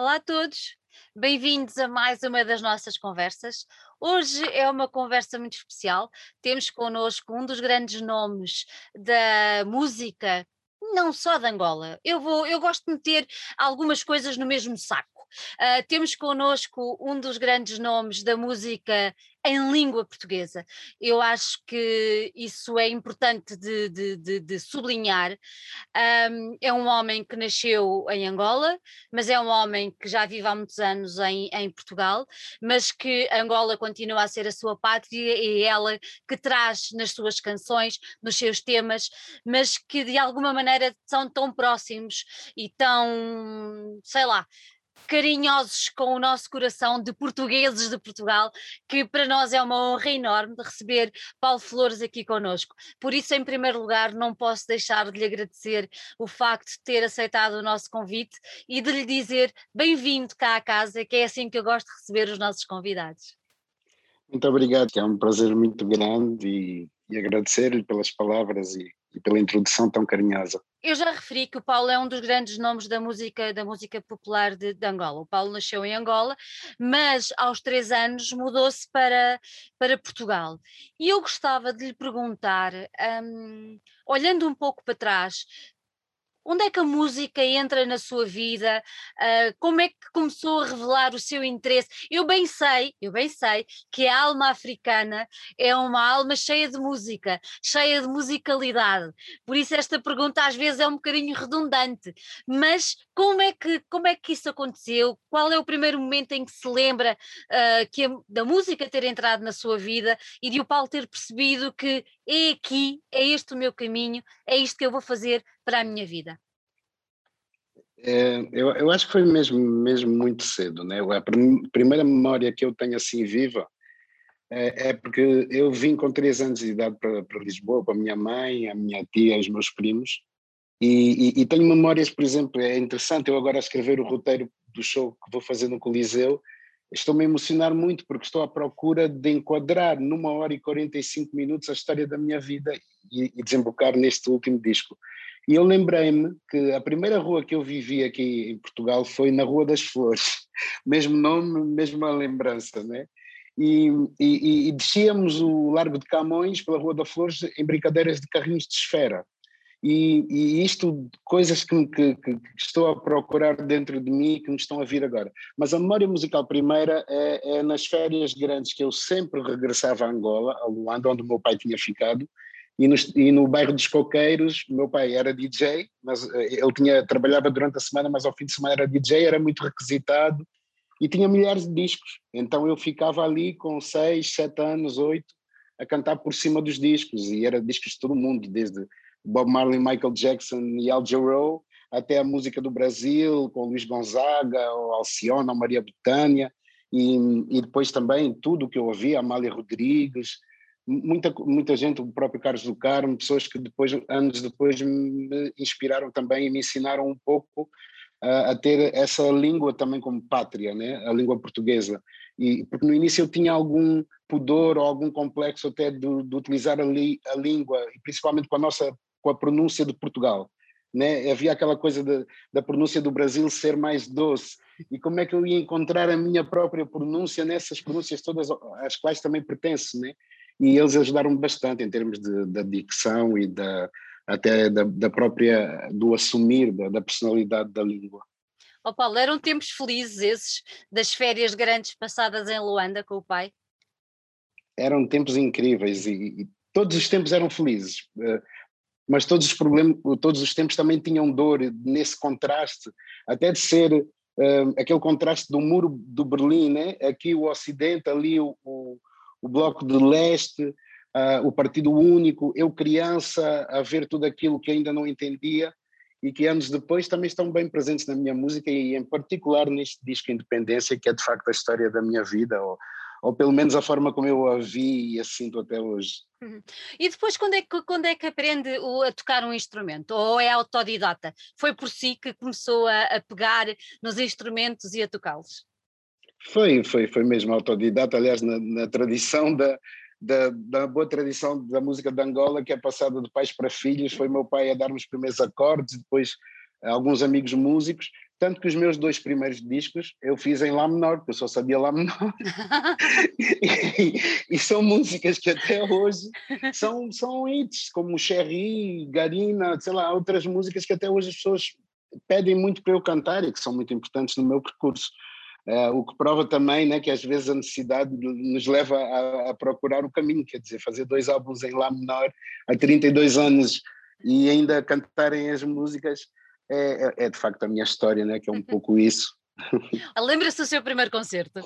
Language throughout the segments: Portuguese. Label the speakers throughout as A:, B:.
A: Olá a todos, bem-vindos a mais uma das nossas conversas. Hoje é uma conversa muito especial. Temos connosco um dos grandes nomes da música, não só de Angola. Eu vou, eu gosto de meter algumas coisas no mesmo saco. Uh, temos connosco um dos grandes nomes da música em língua portuguesa. Eu acho que isso é importante de, de, de, de sublinhar. Um, é um homem que nasceu em Angola, mas é um homem que já vive há muitos anos em, em Portugal, mas que Angola continua a ser a sua pátria e é ela que traz nas suas canções, nos seus temas, mas que de alguma maneira são tão próximos e tão, sei lá, carinhosos com o nosso coração de portugueses de Portugal, que para nós é uma honra enorme de receber Paulo Flores aqui conosco. Por isso, em primeiro lugar, não posso deixar de lhe agradecer o facto de ter aceitado o nosso convite e de lhe dizer bem-vindo cá à casa, que é assim que eu gosto de receber os nossos convidados.
B: Muito obrigado, é um prazer muito grande e, e agradecer-lhe pelas palavras e e pela introdução tão carinhosa.
A: Eu já referi que o Paulo é um dos grandes nomes da música, da música popular de, de Angola. O Paulo nasceu em Angola, mas aos três anos mudou-se para, para Portugal. E eu gostava de lhe perguntar, um, olhando um pouco para trás, Onde é que a música entra na sua vida? Uh, como é que começou a revelar o seu interesse? Eu bem sei, eu bem sei que a alma africana é uma alma cheia de música, cheia de musicalidade. Por isso esta pergunta às vezes é um bocadinho redundante. Mas como é que como é que isso aconteceu? Qual é o primeiro momento em que se lembra uh, que a, da música ter entrado na sua vida e de o Paulo ter percebido que é aqui, é este o meu caminho, é isto que eu vou fazer para a minha vida?
B: É, eu, eu acho que foi mesmo, mesmo muito cedo, né? A primeira memória que eu tenho assim viva é, é, porque eu vim com três anos de idade para, para Lisboa, com a minha mãe, a minha tia, os meus primos, e, e, e, tenho memórias, por exemplo, é interessante eu agora escrever o roteiro do show que vou fazer no Coliseu, estou-me a emocionar muito porque estou à procura de enquadrar numa hora e 45 minutos a história da minha vida e, e desembocar neste último disco. E eu lembrei-me que a primeira rua que eu vivi aqui em Portugal foi na Rua das Flores, mesmo nome, mesma lembrança, né? E, e, e descíamos o Largo de Camões pela Rua das Flores em brincadeiras de carrinhos de esfera. E, e isto, coisas que, que, que, estou a procurar dentro de mim que me estão a vir agora. Mas a memória musical primeira é, é nas férias grandes que eu sempre regressava a Angola, a Luanda, onde o meu pai tinha ficado, e no, e no bairro dos Coqueiros, meu pai era DJ, mas eh, ele tinha, trabalhava durante a semana, mas ao fim de semana era DJ, era muito requisitado e tinha milhares de discos. Então eu ficava ali com seis, sete anos, oito, a cantar por cima dos discos, e era discos de todo mundo, desde Bob Marley, Michael Jackson e Al Jarreau, até a música do Brasil, com Luís Gonzaga, ou Maria Bethânia, e, e depois também tudo o que eu ouvia, Amália Rodrigues, muita, muita gente, o próprio Carlos do Carmo, pessoas que depois, anos depois me inspiraram também e me ensinaram um pouco uh, a ter essa língua também como pátria, né? a língua portuguesa. E, porque no início eu tinha algum pudor ou algum complexo até de, de utilizar a, li, a língua, e principalmente com a nossa com a pronúncia de Portugal. Né? Havia aquela coisa de, da pronúncia do Brasil ser mais doce. E como é que eu ia encontrar a minha própria pronúncia nessas pronúncias todas às quais também pertenço, né? e eles ajudaram bastante em termos de, da dicção e da, até da, da própria, do assumir da, da personalidade da língua.
A: Oh Paulo, eram tempos felizes esses das férias grandes passadas em Luanda com o pai?
B: Eram tempos incríveis e, e todos os tempos eram felizes, eh, mas todos os problemas, todos os tempos também tinham dor nesse contraste, até de ser uh, aquele contraste do muro do Berlim, né? aqui o Ocidente, ali o, o o Bloco de Leste, uh, o Partido Único, eu criança a ver tudo aquilo que ainda não entendia e que anos depois também estão bem presentes na minha música e em particular neste disco Independência, que é de facto a história da minha vida, ou, ou pelo menos a forma como eu a vi e a sinto até hoje.
A: Uhum. E depois quando é, que, quando é que aprende a tocar um instrumento? Ou é autodidata? Foi por si que começou a, a pegar nos instrumentos e a tocá-los?
B: Foi, foi, foi mesmo autodidata, aliás, na, na tradição da, da, da, boa tradição da música de Angola, que é passada de pais para filhos, foi meu pai a dar-me os primeiros acordes, depois alguns amigos músicos, Tanto que os meus dois primeiros discos eu fiz em Lá menor, porque eu só sabia Lá menor. e, e, são músicas que até hoje são, são hits, como Cherry, Garina, sei lá, outras músicas que até hoje as pessoas pedem muito para eu cantar e que são muito importantes no meu percurso. Uh, o que prova também né, que às vezes a necessidade nos leva a, a, procurar o caminho, quer dizer, fazer dois álbuns em Lá menor há 32 anos e ainda cantarem as músicas é, é, é, de facto a minha história, né? que é um pouco isso.
A: Lembra-se do seu primeiro concerto?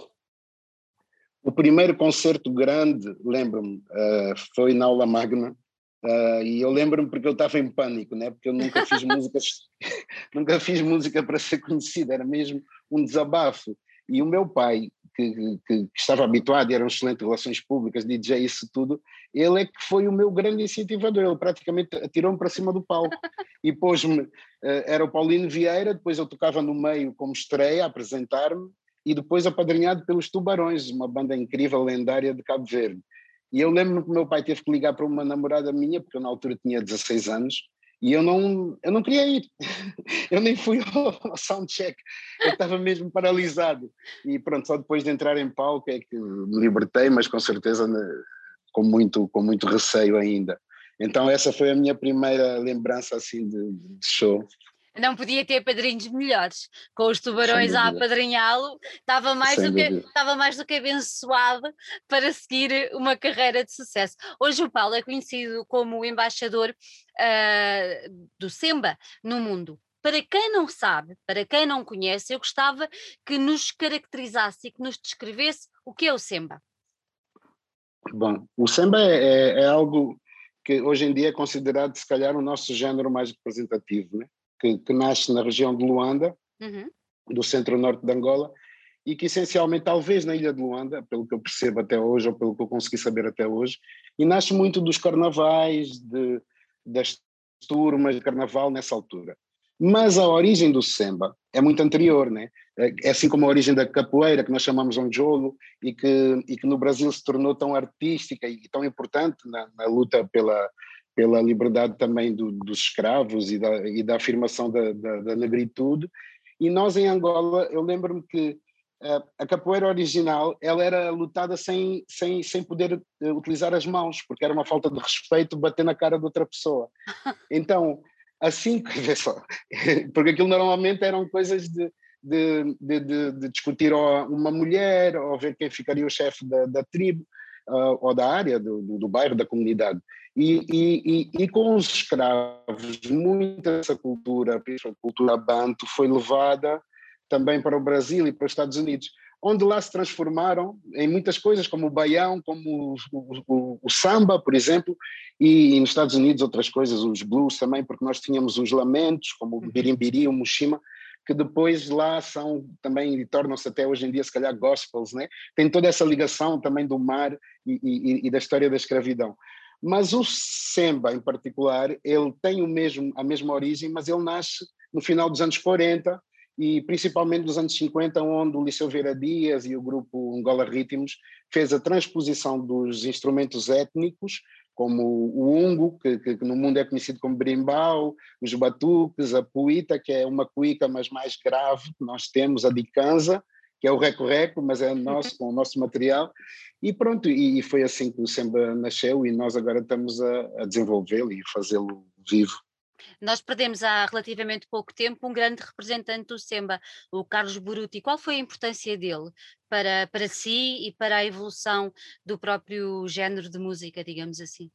B: O primeiro concerto grande, lembro-me, uh, foi na aula magna, uh, e eu lembro-me porque eu estava em pânico, né? porque eu nunca fiz músicas, nunca fiz música para ser conhecida, era mesmo um desabafo. E o meu pai, que, que, que, estava habituado e era um excelente relações públicas, DJ, isso tudo, ele é que foi o meu grande incentivador, ele praticamente atirou-me para cima do palco e pôs-me, eh, era o Paulino Vieira, depois eu tocava no meio como estreia, a apresentar-me, e depois apadrinhado pelos Tubarões, uma banda incrível, lendária de Cabo Verde. E eu lembro-me que meu pai teve que ligar para uma namorada minha, porque eu na altura tinha 16 anos, e eu não, eu não queria ir, eu nem fui ao, soundcheck, eu estava mesmo paralisado. E pronto, só depois de entrar em palco é que me libertei, mas com certeza né, com muito, com muito receio ainda. Então essa foi a minha primeira lembrança assim de, de show.
A: Não podia ter padrinhos melhores, com os tubarões a apadrinhá-lo, estava mais, do que, estava mais do que abençoado para seguir uma carreira de sucesso. Hoje o Paulo é conhecido como o embaixador uh, do Semba no mundo. Para quem não sabe, para quem não conhece, eu gostava que nos caracterizasse e que nos descrevesse o que é o Semba.
B: Bom, o Semba é, é, é algo que hoje em dia é considerado, se calhar, o nosso género mais representativo, né? Que, que nasce na região de Luanda, uhum. do centro-norte de Angola, e que essencialmente, talvez na ilha de Luanda, pelo que eu percebo até hoje, ou pelo que eu consegui saber até hoje, e nasce muito dos carnavais, de, das turmas de carnaval nessa altura. Mas a origem do samba é muito anterior, né? É assim como a origem da capoeira, que nós chamamos onjolo, e que, e que no Brasil se tornou tão artística e tão importante na, na luta pela, pela liberdade também do, dos escravos e da, e da afirmação da, da, da, negritude. E nós em Angola, eu lembro-me que uh, a capoeira original ela era lutada sem, sem, sem poder uh, utilizar as mãos, porque era uma falta de respeito bater na cara de outra pessoa. Então, assim, vê só, porque aquilo normalmente eram coisas de, de, de, de, discutir uma mulher, ou ver quem ficaria o chefe da, da tribo, uh, ou da área, do, do, do bairro, da comunidade. E, e, e, e, com os escravos, muita dessa cultura, a cultura banto, foi levada também para o Brasil e para os Estados Unidos, onde lá se transformaram em muitas coisas, como o baião, como o, o, o samba, por exemplo, e, nos Estados Unidos outras coisas, os blues também, porque nós tínhamos os lamentos, como o uhum. birimbiri, o mushima, que depois lá são também, e tornam-se até hoje em dia, se calhar, gospels, né? Tem toda essa ligação também do mar e, e da história da escravidão. Mas o Semba, em particular, ele tem o mesmo, a mesma origem, mas ele nasce no final dos anos 40 e principalmente dos anos 50, onde o Liceu Vera Dias e o grupo Angola Ritmos fez a transposição dos instrumentos étnicos, como o ungo, que, que, que no mundo é conhecido como berimbau, os batuques, a puita, que é uma cuíca, mas mais grave, nós temos a dicanza, que é o reco-reco, mas é nosso, com o nosso material, e pronto, e, e, foi assim que o Semba nasceu e nós agora estamos a, a desenvolvê-lo e fazê-lo vivo.
A: Nós perdemos há relativamente pouco tempo um grande representante do Semba, o Carlos Buruti. Qual foi a importância dele para, para si e para a evolução do próprio género de música, digamos assim?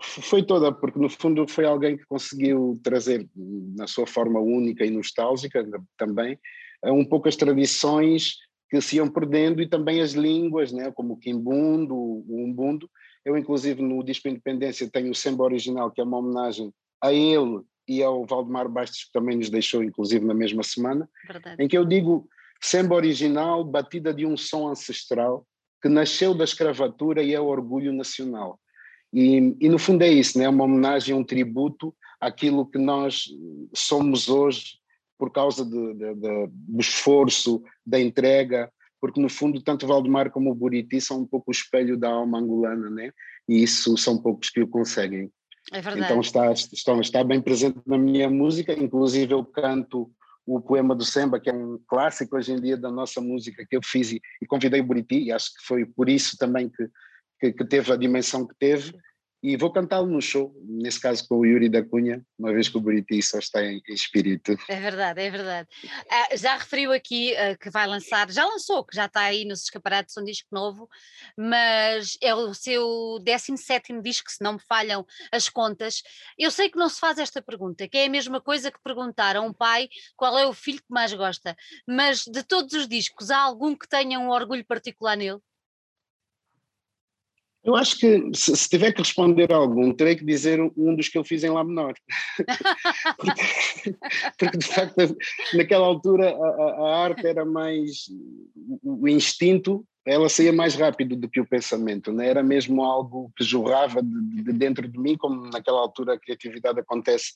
B: Foi toda, porque no fundo foi alguém que conseguiu trazer, na sua forma única e nostálgica também, um pouco as tradições que se iam perdendo e também as línguas, né, como o quimbundo, o umbundo. Eu, inclusive, no disco Independência tenho o Semba original, que é uma homenagem a ele e ao Valdemar Bastos, que também nos deixou, inclusive, na mesma semana, Verdade. em que eu digo Semba original, batida de um som ancestral, que nasceu da escravatura e é o orgulho nacional. E, e no fundo é isso, né? uma homenagem, um tributo àquilo que nós somos hoje por causa de, de, de, do esforço, da entrega, porque no fundo tanto Valdemar como o Buriti são um pouco o espelho da alma angolana, né? E isso são poucos que o conseguem.
A: É verdade.
B: Então está, está, está bem presente na minha música, inclusive eu canto o Poema do Samba, que é um clássico hoje em dia da nossa música que eu fiz e, e convidei o Buriti, e acho que foi por isso também que, que, que teve a dimensão que teve, e vou cantá-lo no show, nesse caso com o Yuri da Cunha, uma vez que o Buriti só está em, espírito.
A: É verdade, é verdade. Uh, já referiu aqui uh, que vai lançar, já lançou, que já está aí nos escaparates um disco novo, mas é o seu 17 disco, se não me falham as contas. Eu sei que não se faz esta pergunta, que é a mesma coisa que perguntar a um pai qual é o filho que mais gosta, mas de todos os discos, há algum que tenha um orgulho particular nele?
B: Eu acho que se, se, tiver que responder algum, terei que dizer um dos que eu fiz em Lá menor. porque, porque, de facto, naquela altura a, a, arte era mais. O instinto, ela saía mais rápido do que o pensamento, né? era mesmo algo que jorrava de, de dentro de mim, como naquela altura a criatividade acontece.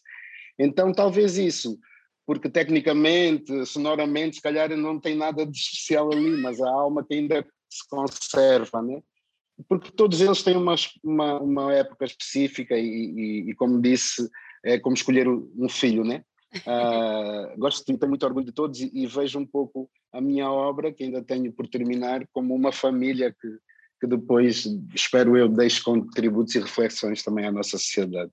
B: Então, talvez isso porque tecnicamente, sonoramente, se calhar não tem nada de especial ali, mas a alma que ainda se conserva, né? Porque todos eles têm uma, uma, uma época específica e, e, e, como disse, é como escolher um filho, né? Uh, gosto de ter muito orgulho de todos e, e, vejo um pouco a minha obra, que ainda tenho por terminar, como uma família que, que depois, espero eu, deixe contributos e reflexões também à nossa sociedade.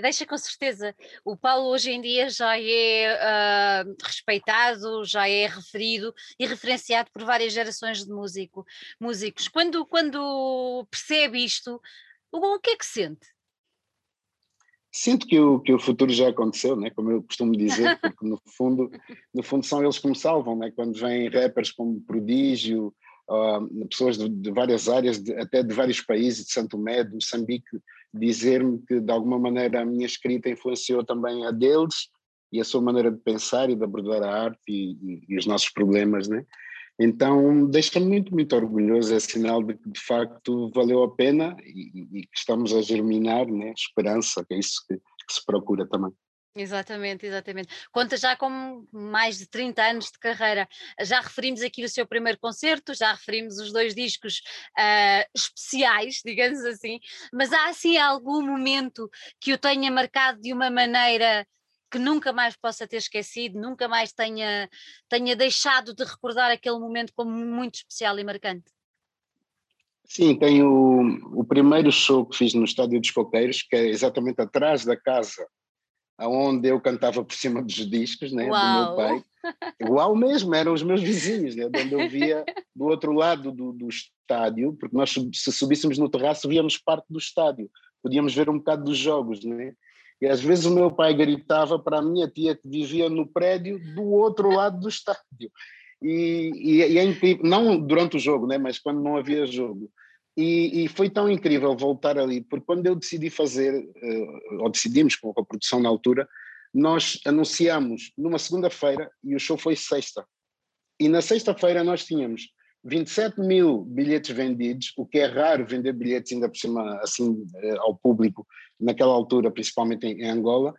A: Deixa com certeza. O Paulo hoje em dia já é uh, respeitado, já é referido e referenciado por várias gerações de músico, músicos. Quando, quando percebe isto, o, o que é que sente?
B: Sinto que o, que o futuro já aconteceu, né? como eu costumo dizer, porque no fundo, no fundo são eles que me salvam, né? quando vêm rappers como Prodígio, uh, pessoas de, de, várias áreas, de, até de vários países, de Santo Tomé, de Moçambique, dizer-me que de alguma maneira a minha escrita influenciou também a deles e a sua maneira de pensar e de abordar a arte e, e, e os nossos problemas, né? Então deixa-me muito, muito orgulhoso, é sinal de que de facto valeu a pena e, e que estamos a germinar, né? Esperança, que é isso que, que se procura também.
A: Exatamente, exatamente. Conta já com mais de 30 anos de carreira. Já referimos aqui o seu primeiro concerto, já referimos os dois discos uh, especiais, digamos assim, mas há assim algum momento que o tenha marcado de uma maneira que nunca mais possa ter esquecido, nunca mais tenha, tenha deixado de recordar aquele momento como muito especial e marcante?
B: Sim, tenho o, o primeiro show que fiz no Estádio dos Coqueiros, que é exatamente atrás da casa onde eu cantava por cima dos discos né, do meu pai. Igual mesmo, eram os meus vizinhos, né, onde eu via do outro lado do, do estádio, porque nós se subíssemos no terraço víamos parte do estádio, podíamos ver um bocado dos jogos, né? E às vezes o meu pai gritava para a minha tia que vivia no prédio do outro lado do estádio. E, e, e é incrível, não durante o jogo, né, mas quando não havia jogo. E, e, foi tão incrível voltar ali, porque quando eu decidi fazer, uh, ou decidimos com a produção na altura, nós anunciamos numa segunda-feira e o show foi sexta. E na sexta-feira nós tínhamos 27 mil bilhetes vendidos, o que é raro vender bilhetes ainda por cima assim uh, ao público naquela altura, principalmente em, em, Angola,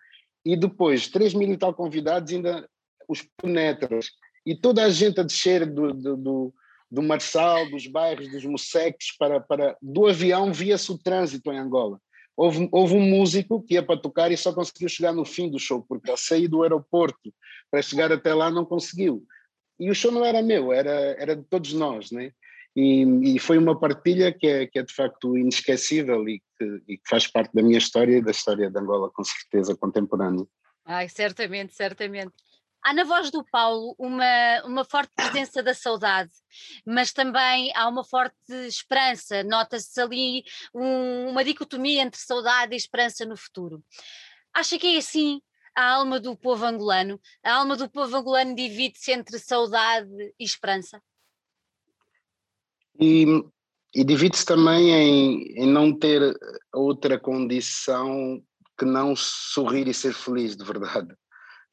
B: e depois 3 mil e tal convidados, ainda os penetras, e toda a gente a descer do, do, do do Marçal, dos bairros, dos Mosseques, para, para, do avião via-se o trânsito em Angola. Houve, houve um músico que ia para tocar e só conseguiu chegar no fim do show, porque a sair do aeroporto para chegar até lá não conseguiu. E o show não era meu, era, era de todos nós, né? E, e foi uma partilha que é, que é de facto inesquecível e que, e que faz parte da minha história e da história de Angola, com certeza, contemporânea.
A: Ai, certamente, certamente há na voz do Paulo uma, uma forte presença da saudade, mas também há uma forte esperança. Nota-se ali um, uma dicotomia entre saudade e esperança no futuro. Acha que é assim a alma do povo angolano? A alma do povo angolano divide-se entre saudade e esperança?
B: E, e divide-se também em, em não ter outra condição que não sorrir e ser feliz de verdade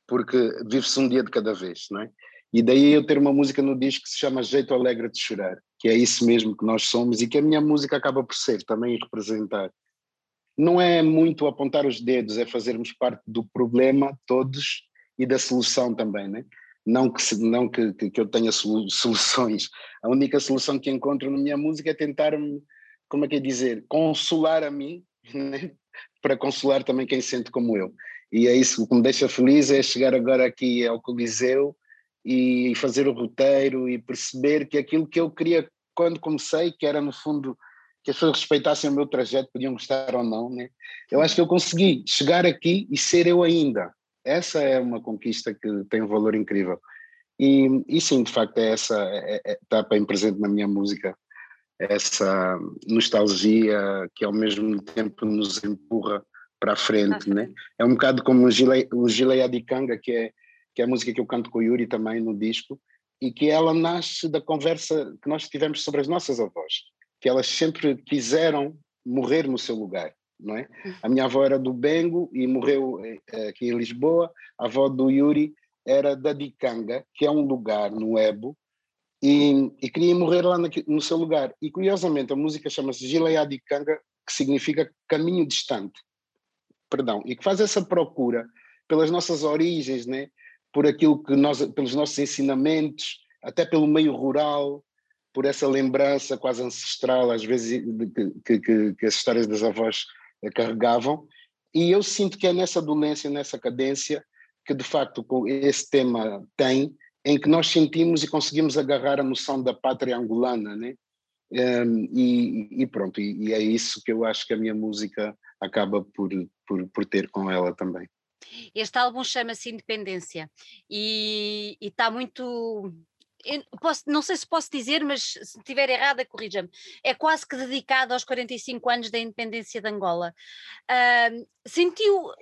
B: porque vive-se um dia de cada vez, não é? E daí eu ter uma música no disco que se chama Jeito Alegre de Chorar, que é isso mesmo que nós somos e que a minha música acaba por ser também representar. Não é muito apontar os dedos, é fazermos parte do problema todos e da solução também, né? Não que, não que, que eu tenha soluções. A única solução que encontro na minha música é tentar-me, como é que é dizer, consolar a mim, né? para consolar também quem sente como eu. E é isso o que me deixa feliz é chegar agora aqui ao Coliseu e fazer o roteiro e perceber que aquilo que eu queria quando comecei, que era no fundo que as pessoas respeitassem o meu trajeto, podiam gostar ou não, né? Eu acho que eu consegui chegar aqui e ser eu ainda. Essa é uma conquista que tem um valor incrível. E, e sim, de facto, é essa, é, é, está bem presente na minha música, essa nostalgia que ao mesmo tempo nos empurra para a frente, né? É um bocado como o Gile, o Gile Adikanga, que é, que é a música que eu canto com o Yuri também no disco, e que ela nasce da conversa que nós tivemos sobre as nossas avós, que elas sempre quiseram morrer no seu lugar, não é? Uhum. A minha avó era do Bengo e morreu eh, aqui em Lisboa, a avó do Yuri era da Dicanga, que é um lugar no Ebo, e, e queria morrer lá no, no seu lugar. E curiosamente a música chama-se Gilead Dicanga, que significa caminho distante, perdão, e que faz essa procura pelas nossas origens, né? por aquilo que nós, pelos nossos ensinamentos, até pelo meio rural, por essa lembrança quase ancestral, às vezes, que, que, que as histórias das avós carregavam. E eu sinto que é nessa dolência, nessa cadência, que de facto esse tema tem, em que nós sentimos e conseguimos agarrar a noção da pátria angolana, né? Um, e, e, pronto, e, e, é isso que eu acho que a minha música acaba por, por, por ter com ela também.
A: Este álbum chama-se Independência e está muito. Posso, não sei se posso dizer, mas se estiver errada, corrija-me. É quase que dedicado aos 45 anos da independência de Angola. Uh, sentiu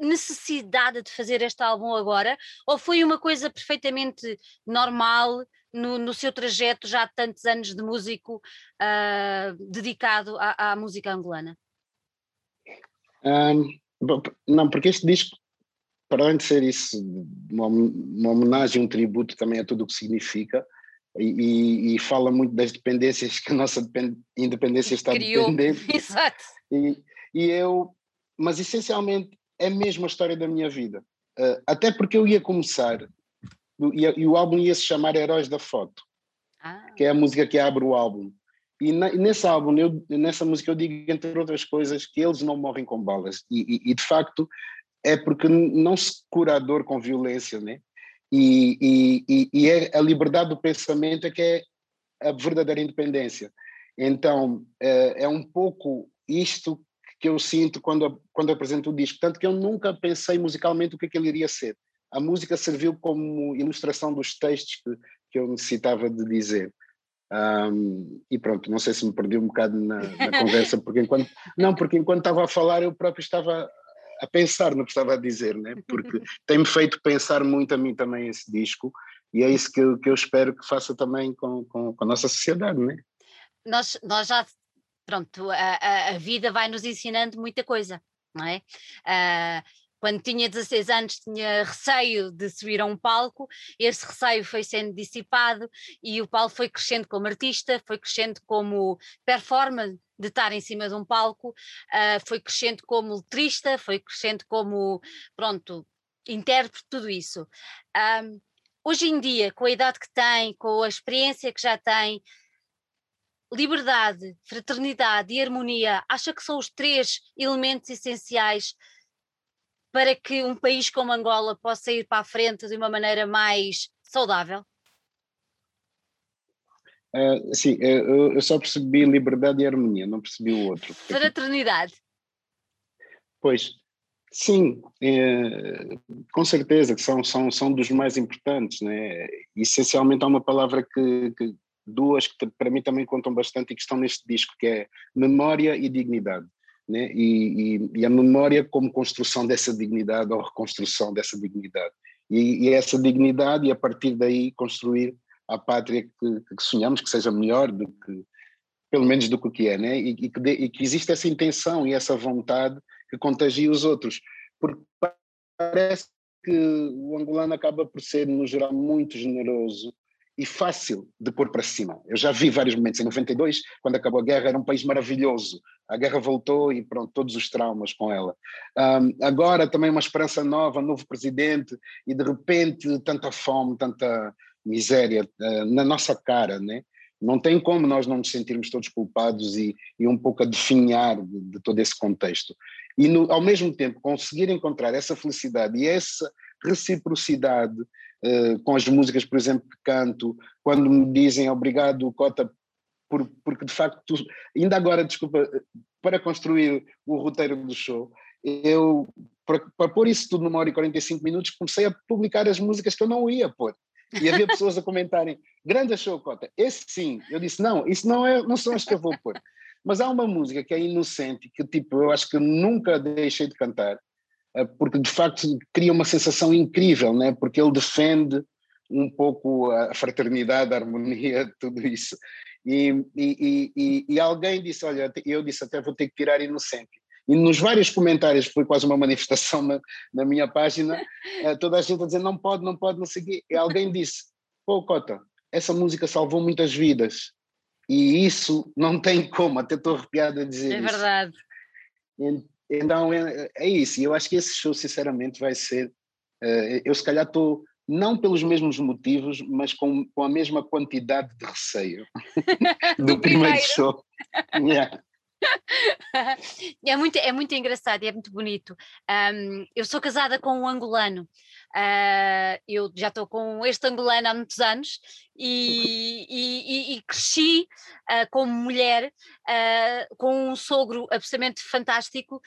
A: necessidade de fazer este álbum agora ou foi uma coisa perfeitamente normal no, no seu trajeto já de tantos anos de músico uh, dedicado à, à, música angolana?
B: Um, não, porque este disco, para além de ser isso, uma, uma homenagem, um tributo também a tudo o que significa, e, e, fala muito das dependências que a nossa independência está Criou. dependente.
A: Exato.
B: E, e eu, mas essencialmente é mesmo a história da minha vida. Uh, até porque eu ia começar, e, e, o álbum ia se chamar Heróis da Foto, ah. que é a música que abre o álbum. E, na, e nesse álbum, eu, nessa música, eu digo, entre outras coisas, que eles não morrem com balas. E, e de facto, é porque não se cura a dor com violência, né? E, e, e, é a liberdade do pensamento é que é a verdadeira independência. Então, é, é um pouco isto que eu sinto quando, quando apresento o disco. Tanto que eu nunca pensei musicalmente o que, é que ele iria ser. A música serviu como ilustração dos textos que, que eu necessitava de dizer. Um, e pronto, não sei se me perdi um bocado na, na conversa, porque enquanto, não, porque enquanto estava a falar eu próprio estava a pensar no que estava a dizer, né? porque tem-me feito pensar muito a mim também esse disco, e é isso que eu, que eu espero que faça também com, com, com a nossa sociedade. Né?
A: Nós, nós já pronto, a, a, vida vai nos ensinando muita coisa, não é? Uh, quando tinha 16 anos tinha receio de subir a um palco, esse receio foi sendo dissipado e o Paulo foi crescendo como artista, foi crescendo como performer de estar em cima de um palco, uh, foi crescendo como letrista, foi crescendo como, pronto, intérprete, tudo isso. Um, hoje em dia, com a idade que tem, com a experiência que já tem, liberdade, fraternidade e harmonia, acha que são os três elementos essenciais para que um país como Angola possa ir para a frente de uma maneira mais saudável?
B: Uh, sim, eu, eu, só percebi liberdade e harmonia, não percebi o outro.
A: Fraternidade.
B: Pois, sim, é, com certeza que são, são, são dos mais importantes. Né? Essencialmente há uma palavra que, que duas que para mim também contam bastante e que estão neste disco, que é memória e dignidade. Né? E, e, e, a memória como construção dessa dignidade ou reconstrução dessa dignidade. E, e essa dignidade, e a partir daí construir a pátria que, que, sonhamos que seja melhor do que, pelo menos do que é, né? e, que, de, e que existe essa intenção e essa vontade que contagia os outros. Porque parece que o angolano acaba por ser, no geral, muito generoso e fácil de pôr para cima. Eu já vi vários momentos. Em 92, quando acabou a guerra, era um país maravilhoso. A guerra voltou e pronto, todos os traumas com ela. Um, agora também uma esperança nova, novo presidente, e de repente tanta fome, tanta miséria uh, na nossa cara, né? Não tem como nós não nos sentirmos todos culpados e, e um pouco a definhar de, de todo esse contexto. E no, ao mesmo tempo conseguir encontrar essa felicidade e essa reciprocidade uh, com as músicas, por exemplo, que canto, quando me dizem obrigado, Cota, por, porque de facto, ainda agora, desculpa, para construir o roteiro do show, eu, para, para pôr isso tudo numa hora e 45 minutos, comecei a publicar as músicas que eu não ia pôr. E havia pessoas a comentarem, grande show, Cota, esse sim. Eu disse, não, isso não, é, não são as que eu vou pôr. Mas há uma música que é inocente, que tipo, eu acho que nunca deixei de cantar, porque de facto cria uma sensação incrível, né? porque ele defende um pouco a fraternidade, a harmonia, tudo isso. E, e, e, e, alguém disse, olha, eu disse até vou ter que tirar inocente. E nos vários comentários, foi quase uma manifestação na, na minha página, eh, toda a gente a dizer não pode, não pode, não seguir. E alguém disse, pô Cota, essa música salvou muitas vidas. E isso não tem como, até estou arrepiado a dizer
A: é
B: isso.
A: É verdade.
B: Então é, é isso, e eu acho que esse show sinceramente vai ser, uh, eu se calhar estou não pelos mesmos motivos, mas com, com a mesma quantidade de receio do, do, primeiro, primeiro show. yeah.
A: é, muito, é muito engraçado, é muito bonito. Um, eu sou casada com um angolano. Uh, eu já estou com este angolano há muitos anos e, e, e cresci uh, como mulher uh, com um sogro absolutamente fantástico,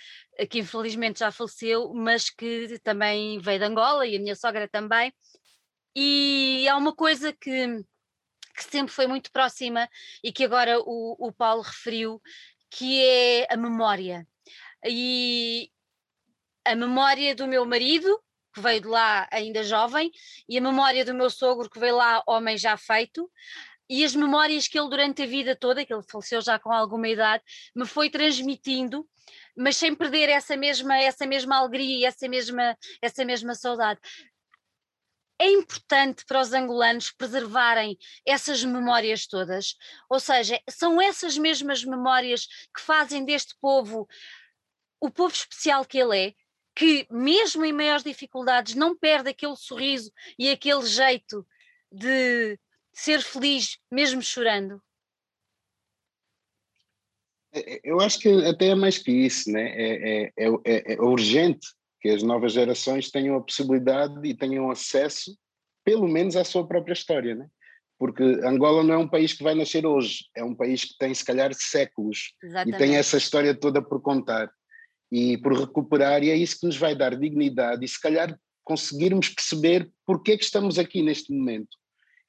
A: que infelizmente já faleceu, mas que também veio de Angola e a minha sogra também. E há uma coisa que, que sempre foi muito próxima e que agora o, o Paulo referiu, que é a memória. E a memória do meu marido, que veio de lá ainda jovem, e a memória do meu sogro, que veio lá homem já feito, e as memórias que ele durante a vida toda, que ele faleceu já com alguma idade, me foi transmitindo, mas sem perder essa mesma, essa mesma alegria, essa mesma, essa mesma saudade é importante para os angolanos preservarem essas memórias todas, ou seja, são essas mesmas memórias que fazem deste povo o povo especial que ele é, que mesmo em maiores dificuldades não perde aquele sorriso e aquele jeito de ser feliz mesmo chorando.
B: É, é, eu acho que até é mais que isso, né? é, é, é, é urgente que as novas gerações tenham a possibilidade e tenham acesso, pelo menos, à sua própria história, né? Porque Angola não é um país que vai nascer hoje, é um país que tem, se calhar, séculos Exatamente. e tem essa história toda por contar e por recuperar, e é isso que nos vai dar dignidade e, se calhar, conseguirmos perceber porque é que estamos aqui neste momento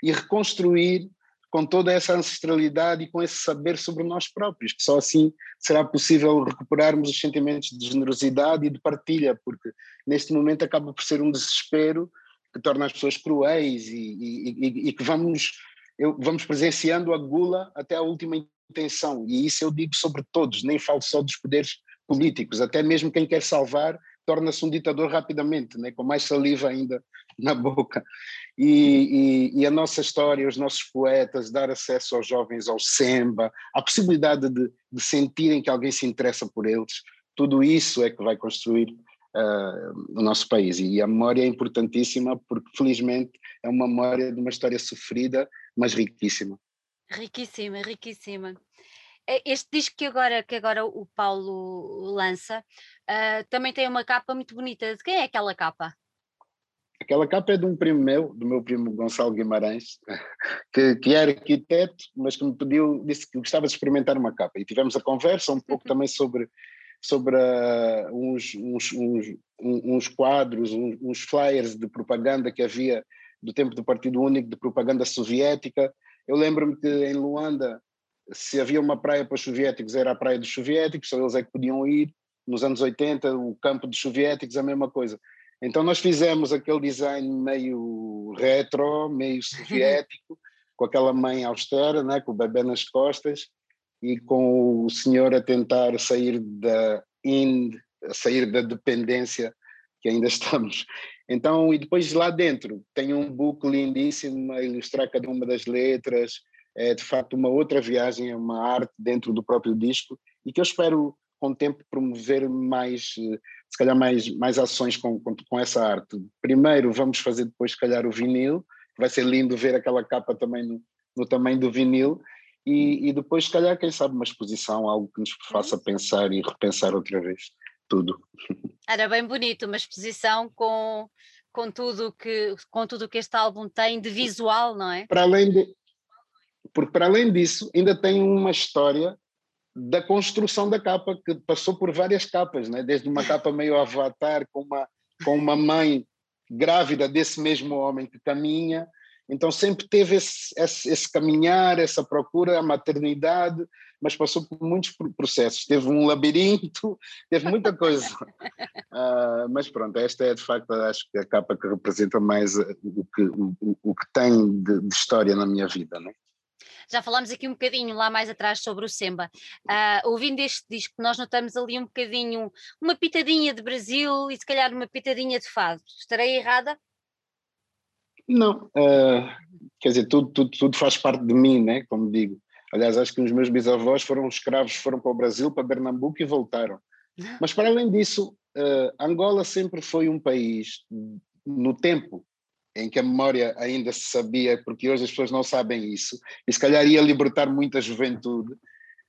B: e reconstruir com toda essa ancestralidade e com esse saber sobre nós próprios, que só assim será possível recuperarmos os sentimentos de generosidade e de partilha, porque neste momento acaba por ser um desespero que torna as pessoas cruéis e, e, e, e que vamos, eu, vamos presenciando a gula até a última intenção, e isso eu digo sobre todos, nem falo só dos poderes políticos, até mesmo quem quer salvar torna-se um ditador rapidamente, né? com mais saliva ainda na boca. E, e, e, a nossa história, os nossos poetas, dar acesso aos jovens ao semba, a possibilidade de, de sentirem que alguém se interessa por eles, tudo isso é que vai construir uh, o nosso país. E a memória é importantíssima porque, felizmente, é uma memória de uma história sofrida, mas riquíssima.
A: Riquíssima, riquíssima. É, este disco que agora, que agora o Paulo lança uh, também tem uma capa muito bonita. De quem é aquela capa?
B: Aquela capa é de um primo meu, do meu primo Gonçalo Guimarães, que, que é arquiteto, mas que me pediu, disse que gostava de experimentar uma capa. E tivemos a conversa um pouco uhum. também sobre, sobre uh, uns, uns, uns, uns, quadros, uns, uns flyers de propaganda que havia do tempo do Partido Único, de propaganda soviética. Eu lembro-me que em Luanda, se havia uma praia para os soviéticos, era a praia dos soviéticos, só eles é que podiam ir. Nos anos 80, o campo dos soviéticos, a mesma coisa. Então nós fizemos aquele design meio retro, meio soviético, com aquela mãe austera, né, com o bebê nas costas e com o senhor a tentar sair da ind, sair da dependência que ainda estamos. Então, e depois lá dentro tem um book lindíssimo a ilustrar cada uma das letras, é de facto uma outra viagem, é uma arte dentro do próprio disco e que eu espero com o tempo promover mais, se calhar mais, mais ações com, com, com, essa arte. Primeiro vamos fazer depois se calhar o vinil, vai ser lindo ver aquela capa também no, no tamanho do vinil, e, e, depois, se calhar, quem sabe, uma exposição, algo que nos faça uhum. pensar e repensar outra vez tudo.
A: Era bem bonito, uma exposição com, com tudo que com tudo que este álbum tem de visual, não é?
B: Para além de, porque para além disso, ainda tem uma história da construção da capa, que passou por várias capas, né? desde uma capa meio avatar, com uma, com uma mãe grávida desse mesmo homem que caminha. Então sempre teve esse, esse, esse caminhar, essa procura, a maternidade, mas passou por muitos processos. Teve um labirinto, teve muita coisa. uh, mas pronto, esta é de facto, acho que a capa que representa mais o que, o, o que tem de, de história na minha vida. Né?
A: Já falámos aqui um bocadinho lá mais atrás sobre o Semba. Uh, ouvindo este disco, nós notamos ali um bocadinho, uma pitadinha de Brasil e se calhar uma pitadinha de fado. Estarei errada?
B: Não, uh, quer dizer, tudo, tudo, tudo faz parte de mim, né? como digo. Aliás, acho que os meus bisavós foram escravos, foram para o Brasil, para Pernambuco e voltaram. Mas para além disso, uh, Angola sempre foi um país, no tempo em que a memória ainda se sabia, porque hoje as pessoas não sabem isso, e se calhar ia libertar muita juventude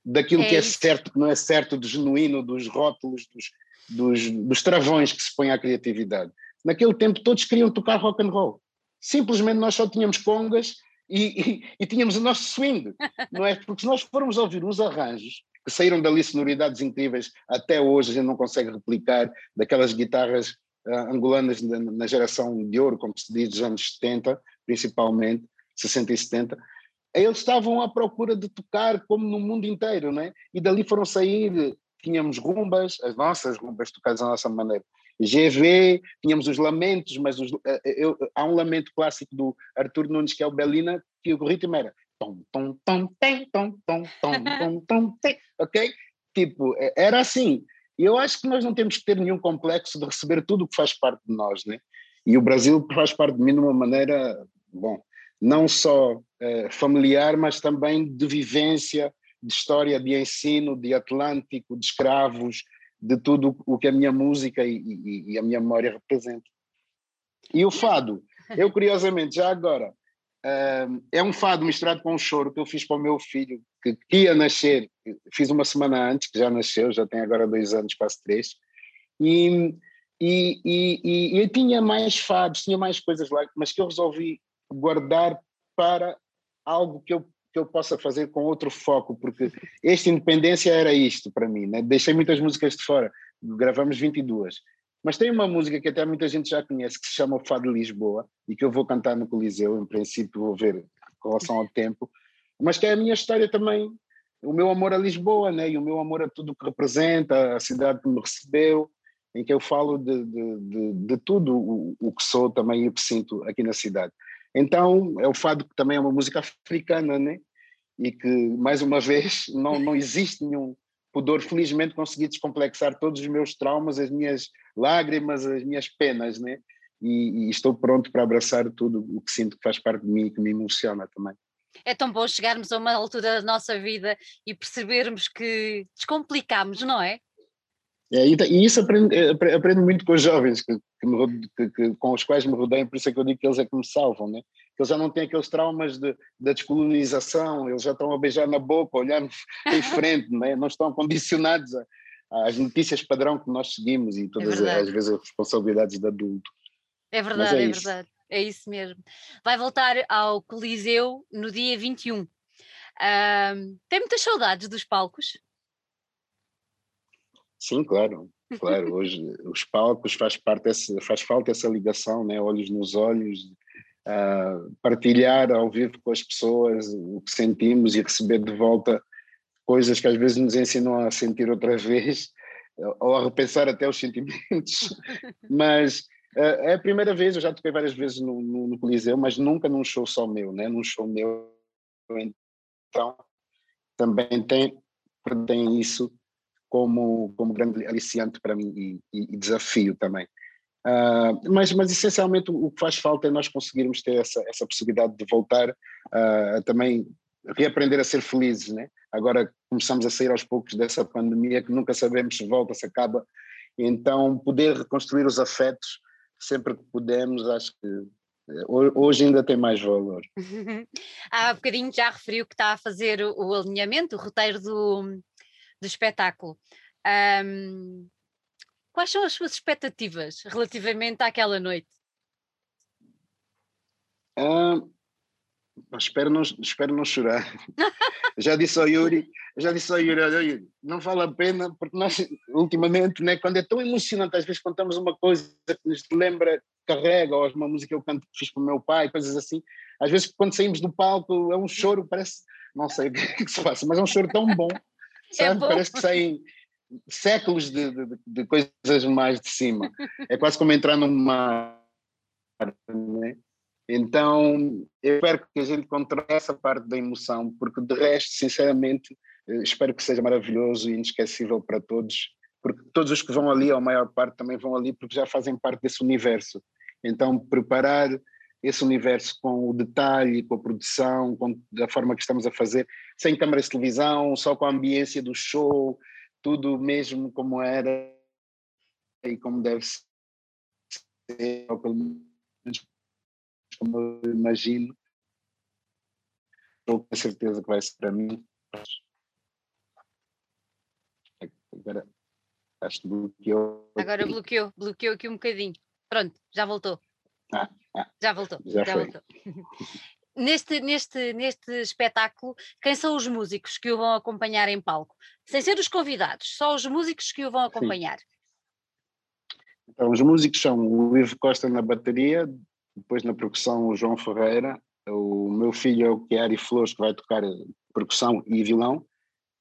B: daquilo é que é certo, que não é certo, do genuíno, dos rótulos, dos, dos, dos travões que se põe à criatividade. Naquele tempo todos queriam tocar rock and roll. Simplesmente nós só tínhamos congas e, e, e tínhamos o nosso swing, não é? Porque se nós formos ouvir uns arranjos que saíram dali sonoridades incríveis, até hoje a gente não consegue replicar, daquelas guitarras angolanas na, geração de ouro, como se diz, dos anos 70, principalmente, 60 e 70, eles estavam à procura de tocar como no mundo inteiro, né? E dali foram sair, tínhamos rumbas, as nossas rumbas tocadas à nossa maneira. GV, tínhamos os lamentos, mas os, eh, eu, há um lamento clássico do Arthur Nunes, que é o Belina, que o ritmo era tom, tom, tom, tem, tom, tom, tom, tom, tom, tem, ok? Tipo, eh, era assim. E eu acho que nós não temos que ter nenhum complexo de receber tudo o que faz parte de nós, né? E o Brasil faz parte de mim de uma maneira, bom, não só eh, familiar, mas também de vivência, de história, de ensino, de Atlântico, de escravos, de tudo o que a minha música e, e, e a minha memória representa. E o fado, eu curiosamente, já agora, é um fado misturado com um choro que eu fiz para o meu filho, que, ia nascer, fiz uma semana antes, que já nasceu, já tem agora dois anos, quase três, e, e, e, e, tinha mais fados, tinha mais coisas lá, mas que eu resolvi guardar para algo que eu que eu possa fazer com outro foco, porque esta independência era isto para mim. Né? Deixei muitas músicas de fora, gravamos 22. Mas tem uma música que até muita gente já conhece, que se chama Fado Lisboa, e que eu vou cantar no Coliseu, em princípio vou ver com relação ao tempo, mas que é a minha história também, o meu amor a Lisboa, né? e o meu amor a tudo o que representa, a cidade que me recebeu, em que eu falo de, de, de, de tudo o, o, que sou também e o que sinto aqui na cidade. Então, é o fado que também é uma música africana, né? E que, mais uma vez, não, não existe nenhum pudor. Felizmente, consegui descomplexar todos os meus traumas, as minhas lágrimas, as minhas penas, né? E, e estou pronto para abraçar tudo o que sinto que faz parte de mim e que me emociona também.
A: É tão bom chegarmos a uma altura da nossa vida e percebermos que descomplicamos, não é?
B: É, e, isso aprendo, é, aprendo muito com os jovens que, que me, que, com os quais me rodeio, por isso é que eu digo que eles é que me salvam, né? Que eles já não têm aqueles traumas de, da descolonização, eles já estão a beijar na boca, olhando em frente, né? não estão condicionados às notícias padrão que nós seguimos e todas é as vezes as responsabilidades de adulto.
A: É verdade, é, é verdade, é isso mesmo. Vai voltar ao Coliseu no dia 21. Um, tem muitas saudades dos palcos?
B: Sim, claro, claro. Hoje os palcos faz parte faz falta essa ligação, né? Olhos nos olhos, uh, partilhar ao vivo com as pessoas o que sentimos e receber de volta coisas que às vezes nos ensinam a sentir outra vez ou a repensar até os sentimentos. mas uh, é a primeira vez, eu já toquei várias vezes no, no, no Coliseu, mas nunca num show só meu, né? Num show meu, então também tem tem isso como, como grande aliciante para mim e, e, e desafio também. Uh, mas, mas essencialmente o, que faz falta é nós conseguirmos ter essa, essa possibilidade de voltar uh, a também reaprender a ser felizes, né? Agora começamos a sair aos poucos dessa pandemia que nunca sabemos se volta, se acaba, então poder reconstruir os afetos sempre que pudermos, acho que Hoje ainda tem mais valor.
A: Há bocadinho já referiu que está a fazer o alinhamento, o roteiro do, do espetáculo. Um, quais são as suas expectativas relativamente àquela noite?
B: Uh, espero, não, espero não chorar. já disse ao Yuri, já disse ao Yuri, não vale a pena, porque nós, ultimamente, né, quando é tão emocionante, às vezes contamos uma coisa que nos lembra, carrega, ou uma música que eu canto que fiz para o meu pai, coisas assim, às vezes quando saímos do palco é um choro, parece, não sei o que, é que se passa, mas é um choro tão bom, é sabe? É. Parece que saem séculos de, de, de, coisas mais de cima. É quase como entrar num mar. Né? Então, eu espero que a gente encontre essa parte da emoção, porque de resto, sinceramente, eh, espero que seja maravilhoso e inesquecível para todos, porque todos os que vão ali, a maior parte, também vão ali porque já fazem parte desse universo. Então, preparar esse universo com o detalhe, com a produção, com a forma que estamos a fazer, sem câmaras de televisão, só com a ambiência do show, tudo mesmo como era e como deve ser, ou pelo menos como eu imagino. Estou com certeza que vai ser para mim. Agora, acho que bloqueou.
A: Agora bloqueou, bloqueou aqui um bocadinho. Pronto, já voltou. Ah, ah, já voltou.
B: Já, já
A: voltou. neste, neste, neste espetáculo, quem são os músicos que o vão acompanhar em palco? Sem ser os convidados, só os músicos que o vão acompanhar. Sim.
B: Então, os músicos são o Ivo Costa na bateria, depois na percussão o João Ferreira, o meu filho é o Chiari Flores, que vai tocar percussão e violão,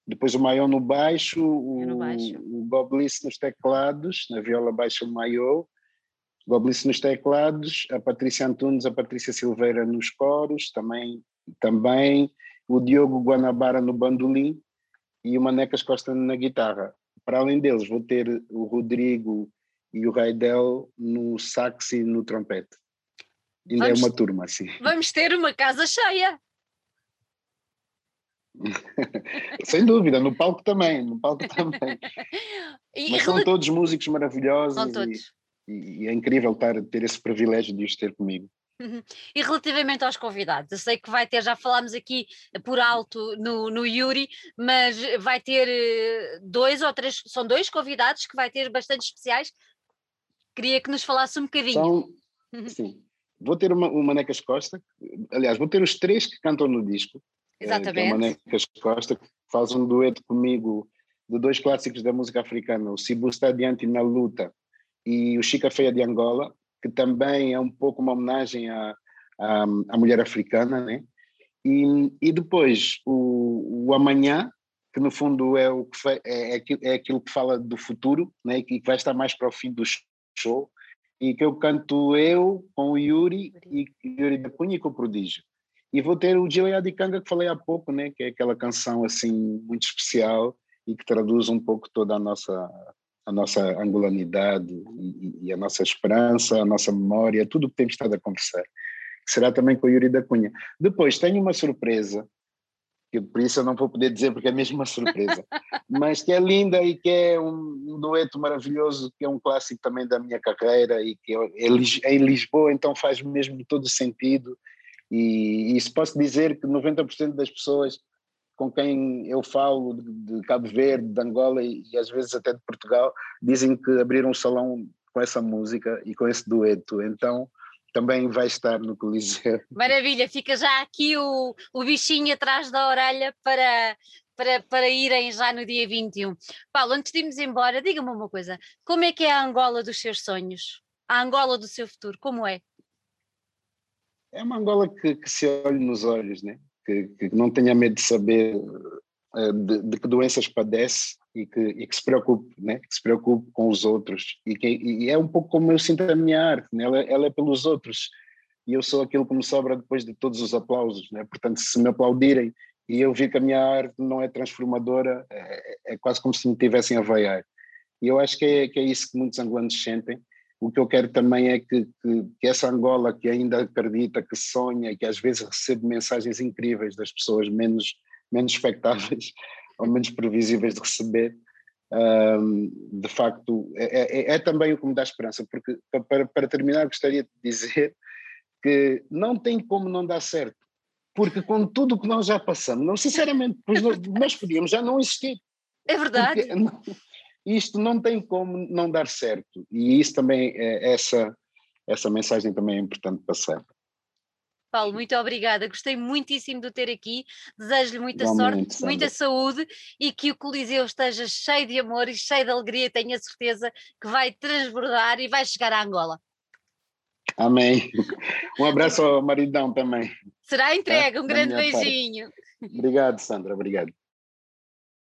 B: depois o Maior no baixo, o, no baixo. o Bob Liss nos teclados, na viola baixa o Maior, Goblice nos teclados, a Patrícia Antunes, a Patrícia Silveira nos coros, também, também o Diogo Guanabara no bandolim e o Manecas Costa na guitarra. Para além deles, vou ter o Rodrigo e o Raidel no sax e no trompete. Ainda vamos, é uma turma, assim.
A: Vamos ter uma casa cheia.
B: Sem dúvida, no palco também, no palco também. E, Mas são todos músicos maravilhosos. São todos e, é incrível estar, ter esse privilégio de os ter comigo.
A: Uhum. E relativamente aos convidados, eu sei que vai ter, já falámos aqui por alto no, no Yuri, mas vai ter eh, dois ou três, são dois convidados que vai ter bastante especiais. Queria que nos falasse um bocadinho.
B: São, uhum. sim, vou ter uma, o Manecas Costa, aliás, vou ter os três que cantam no disco.
A: Exatamente. Eh,
B: é, é o Manecas Costa, que faz um dueto comigo de dois clássicos da música africana, o Cibu está adiante na luta e o Chica Feia de Angola, que também é um pouco uma homenagem à, à, à mulher africana, né? E, e depois o, o Amanhã, que no fundo é, o que é, é, é aquilo que fala do futuro, né? E que vai estar mais para o fim do show, e que eu canto eu com o Yuri e Yuri da Cunha e com o Prodígio. E vou ter o Gilea de Canga que falei há pouco, né? Que é aquela canção assim muito especial e que traduz um pouco toda a nossa a nossa angolanidade e, e, a nossa esperança, a nossa memória, tudo o que temos estado a conversar. Será também com o Yuri da Cunha. Depois tenho uma surpresa, que por isso eu não vou poder dizer porque é mesmo uma surpresa, mas que é linda e que é um, um, dueto maravilhoso, que é um clássico também da minha carreira e que é, é em Lisboa, então faz mesmo todo sentido. E, e isso posso dizer que 90% das pessoas com quem eu falo de, Cabo Verde, de Angola e, e, às vezes até de Portugal, dizem que abriram um salão com essa música e com esse dueto. Então também vai estar no Coliseu.
A: Maravilha, fica já aqui o, o bichinho atrás da orelha para, para, para irem já no dia 21. Paulo, antes de irmos embora, diga-me uma coisa: como é que é a Angola dos seus sonhos? A Angola do seu futuro, como é?
B: É uma Angola que, que se olha nos olhos, né? Que, que não tenha medo de saber uh, de, de, que doenças padece e que, e que se preocupe, né? que se preocupe com os outros. E, que, e é um pouco como eu sinto a minha arte, né? ela, ela é pelos outros. E eu sou aquilo que me sobra depois de todos os aplausos. Né? Portanto, se me aplaudirem e eu vi que a minha arte não é transformadora, é, é quase como se me tivessem a vaiar. E eu acho que é, que é isso que muitos angolanos sentem o que eu quero também é que, que, que, essa Angola que ainda acredita, que sonha, que às vezes recebe mensagens incríveis das pessoas menos, menos expectáveis ou menos previsíveis de receber, um, de facto é, é, é, também o que me dá esperança, porque para, para terminar gostaria de dizer que não tem como não dar certo, porque com tudo o que nós já passamos, não sinceramente, nós podíamos já não existir.
A: É verdade.
B: Isto não tem como não dar certo, e isso também, é, essa, essa mensagem também é importante passar.
A: Paulo, muito obrigada. Gostei muitíssimo de ter aqui. Desejo-lhe muita sorte, Sandra. muita saúde e que o Coliseu esteja cheio de amor e cheio de alegria. Tenho a certeza que vai transbordar e vai chegar à Angola.
B: Amém. Um abraço ao maridão também.
A: Será entregue. Um grande beijinho.
B: Parte. Obrigado, Sandra. Obrigado.